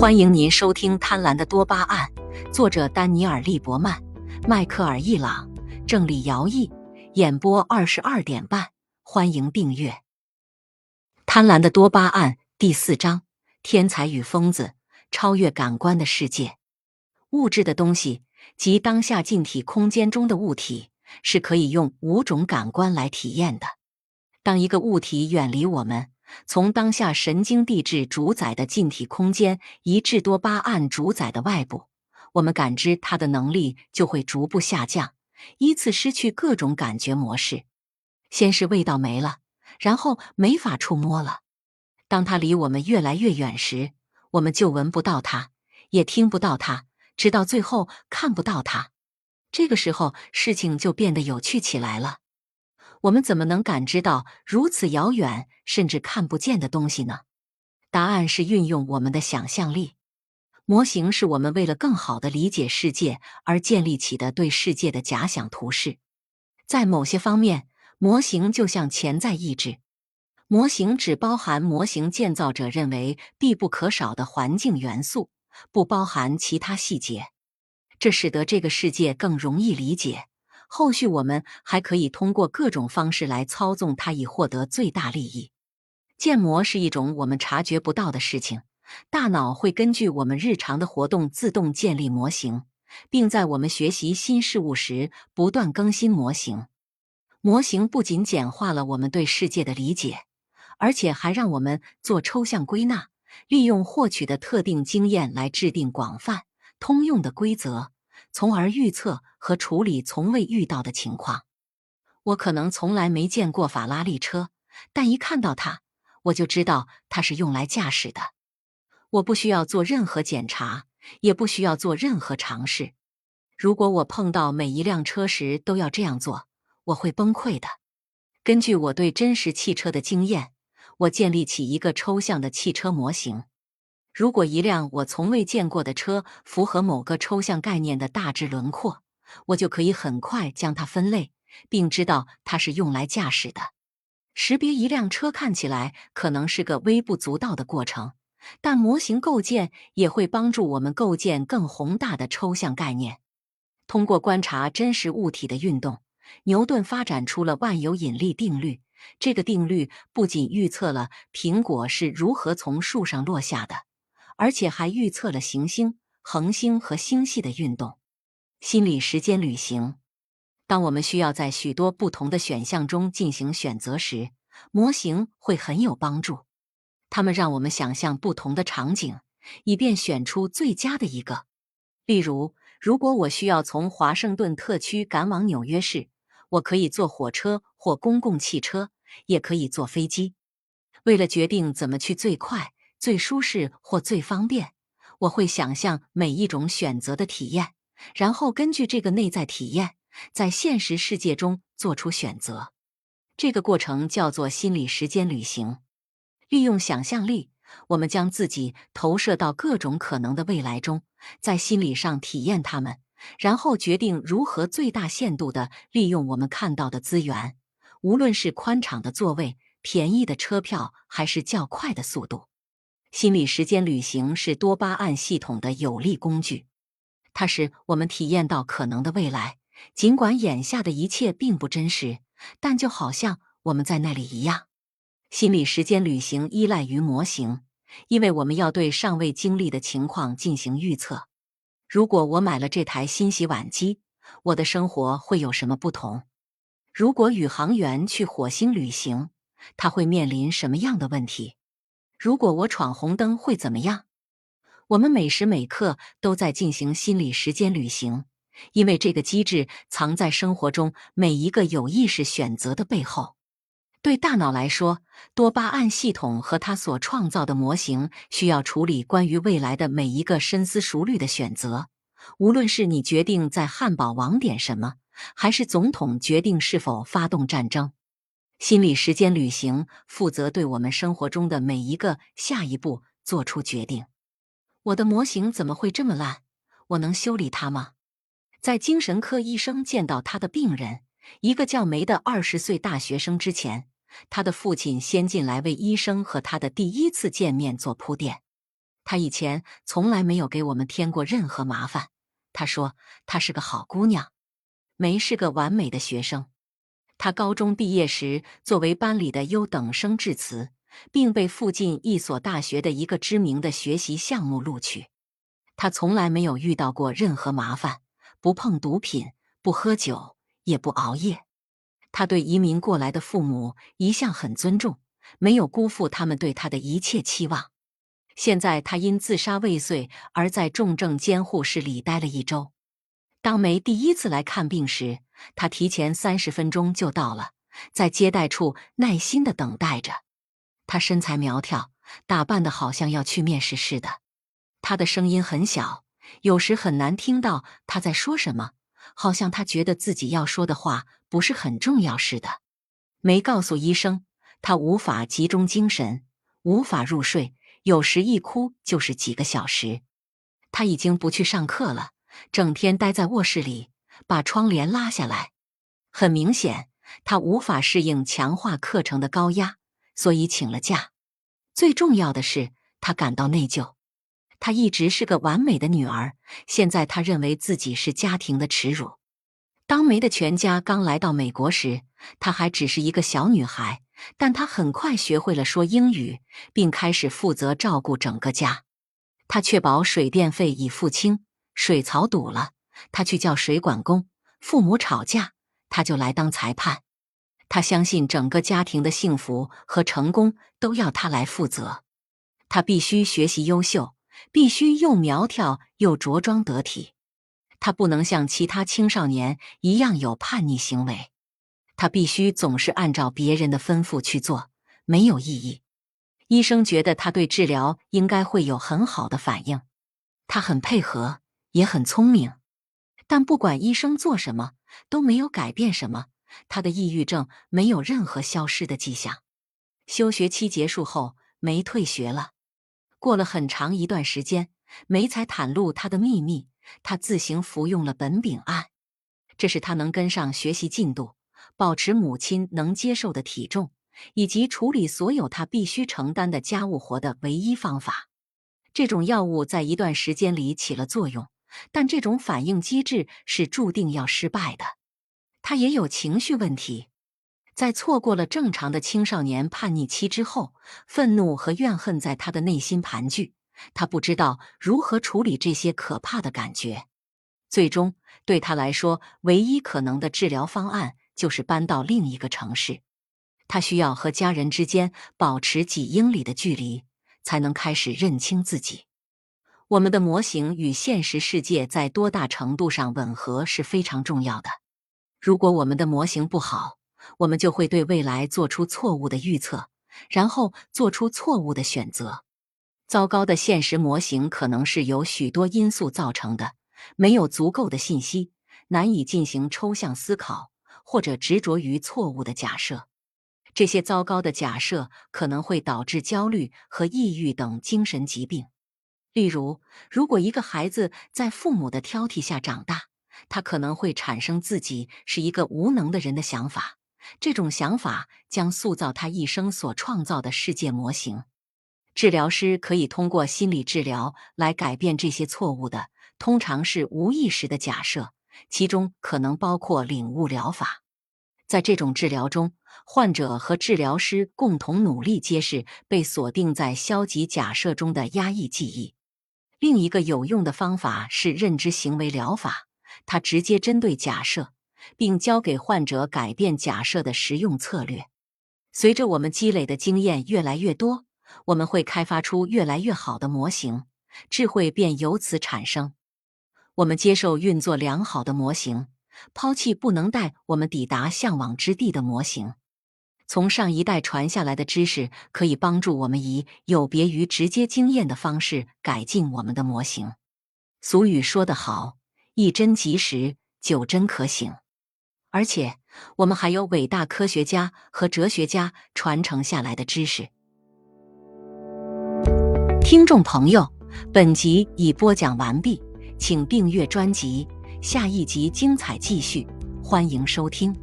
欢迎您收听《贪婪的多巴胺》，作者丹尼尔·利伯曼、迈克尔·易朗，郑理尧译，演播二十二点半。欢迎订阅《贪婪的多巴胺》第四章：天才与疯子，超越感官的世界。物质的东西及当下静体空间中的物体是可以用五种感官来体验的。当一个物体远离我们，从当下神经递质主宰的近体空间移至多巴胺主宰的外部，我们感知它的能力就会逐步下降，依次失去各种感觉模式。先是味道没了，然后没法触摸了。当它离我们越来越远时，我们就闻不到它，也听不到它，直到最后看不到它。这个时候，事情就变得有趣起来了。我们怎么能感知到如此遥远甚至看不见的东西呢？答案是运用我们的想象力。模型是我们为了更好的理解世界而建立起的对世界的假想图式。在某些方面，模型就像潜在意志。模型只包含模型建造者认为必不可少的环境元素，不包含其他细节。这使得这个世界更容易理解。后续我们还可以通过各种方式来操纵它，以获得最大利益。建模是一种我们察觉不到的事情。大脑会根据我们日常的活动自动建立模型，并在我们学习新事物时不断更新模型。模型不仅简化了我们对世界的理解，而且还让我们做抽象归纳，利用获取的特定经验来制定广泛通用的规则。从而预测和处理从未遇到的情况。我可能从来没见过法拉利车，但一看到它，我就知道它是用来驾驶的。我不需要做任何检查，也不需要做任何尝试。如果我碰到每一辆车时都要这样做，我会崩溃的。根据我对真实汽车的经验，我建立起一个抽象的汽车模型。如果一辆我从未见过的车符合某个抽象概念的大致轮廓，我就可以很快将它分类，并知道它是用来驾驶的。识别一辆车看起来可能是个微不足道的过程，但模型构建也会帮助我们构建更宏大的抽象概念。通过观察真实物体的运动，牛顿发展出了万有引力定律。这个定律不仅预测了苹果是如何从树上落下的。而且还预测了行星、恒星和星系的运动。心理时间旅行，当我们需要在许多不同的选项中进行选择时，模型会很有帮助。它们让我们想象不同的场景，以便选出最佳的一个。例如，如果我需要从华盛顿特区赶往纽约市，我可以坐火车或公共汽车，也可以坐飞机。为了决定怎么去最快。最舒适或最方便，我会想象每一种选择的体验，然后根据这个内在体验，在现实世界中做出选择。这个过程叫做心理时间旅行。利用想象力，我们将自己投射到各种可能的未来中，在心理上体验它们，然后决定如何最大限度的利用我们看到的资源，无论是宽敞的座位、便宜的车票，还是较快的速度。心理时间旅行是多巴胺系统的有力工具，它使我们体验到可能的未来。尽管眼下的一切并不真实，但就好像我们在那里一样。心理时间旅行依赖于模型，因为我们要对尚未经历的情况进行预测。如果我买了这台新洗碗机，我的生活会有什么不同？如果宇航员去火星旅行，他会面临什么样的问题？如果我闯红灯会怎么样？我们每时每刻都在进行心理时间旅行，因为这个机制藏在生活中每一个有意识选择的背后。对大脑来说，多巴胺系统和它所创造的模型需要处理关于未来的每一个深思熟虑的选择。无论是你决定在汉堡王点什么，还是总统决定是否发动战争。心理时间旅行负责对我们生活中的每一个下一步做出决定。我的模型怎么会这么烂？我能修理它吗？在精神科医生见到他的病人，一个叫梅的二十岁大学生之前，他的父亲先进来为医生和他的第一次见面做铺垫。他以前从来没有给我们添过任何麻烦。他说她是个好姑娘，梅是个完美的学生。他高中毕业时作为班里的优等生致辞，并被附近一所大学的一个知名的学习项目录取。他从来没有遇到过任何麻烦，不碰毒品，不喝酒，也不熬夜。他对移民过来的父母一向很尊重，没有辜负他们对他的一切期望。现在他因自杀未遂而在重症监护室里待了一周。当梅第一次来看病时，他提前三十分钟就到了，在接待处耐心的等待着。他身材苗条，打扮的好像要去面试似的。他的声音很小，有时很难听到他在说什么，好像他觉得自己要说的话不是很重要似的。没告诉医生，他无法集中精神，无法入睡。有时一哭就是几个小时，他已经不去上课了，整天待在卧室里，把窗帘拉下来。很明显，他无法适应强化课程的高压，所以请了假。最重要的是，他感到内疚。她一直是个完美的女儿，现在她认为自己是家庭的耻辱。当梅的全家刚来到美国时，她还只是一个小女孩。但她很快学会了说英语，并开始负责照顾整个家。他确保水电费已付清，水槽堵了，他去叫水管工；父母吵架，他就来当裁判。他相信整个家庭的幸福和成功都要他来负责。他必须学习优秀，必须又苗条又着装得体。他不能像其他青少年一样有叛逆行为。他必须总是按照别人的吩咐去做，没有意义。医生觉得他对治疗应该会有很好的反应。他很配合，也很聪明。但不管医生做什么，都没有改变什么。他的抑郁症没有任何消失的迹象。休学期结束后，梅退学了。过了很长一段时间，梅才袒露他的秘密：他自行服用了苯丙胺，这是他能跟上学习进度。保持母亲能接受的体重，以及处理所有他必须承担的家务活的唯一方法。这种药物在一段时间里起了作用，但这种反应机制是注定要失败的。他也有情绪问题，在错过了正常的青少年叛逆期之后，愤怒和怨恨在他的内心盘踞。他不知道如何处理这些可怕的感觉。最终，对他来说，唯一可能的治疗方案。就是搬到另一个城市，他需要和家人之间保持几英里的距离，才能开始认清自己。我们的模型与现实世界在多大程度上吻合是非常重要的。如果我们的模型不好，我们就会对未来做出错误的预测，然后做出错误的选择。糟糕的现实模型可能是由许多因素造成的：没有足够的信息，难以进行抽象思考。或者执着于错误的假设，这些糟糕的假设可能会导致焦虑和抑郁等精神疾病。例如，如果一个孩子在父母的挑剔下长大，他可能会产生自己是一个无能的人的想法。这种想法将塑造他一生所创造的世界模型。治疗师可以通过心理治疗来改变这些错误的，通常是无意识的假设。其中可能包括领悟疗法，在这种治疗中，患者和治疗师共同努力揭示被锁定在消极假设中的压抑记忆。另一个有用的方法是认知行为疗法，它直接针对假设，并教给患者改变假设的实用策略。随着我们积累的经验越来越多，我们会开发出越来越好的模型，智慧便由此产生。我们接受运作良好的模型，抛弃不能带我们抵达向往之地的模型。从上一代传下来的知识可以帮助我们以有别于直接经验的方式改进我们的模型。俗语说得好：“一针即时，九针可醒。”而且，我们还有伟大科学家和哲学家传承下来的知识。听众朋友，本集已播讲完毕。请订阅专辑，下一集精彩继续，欢迎收听。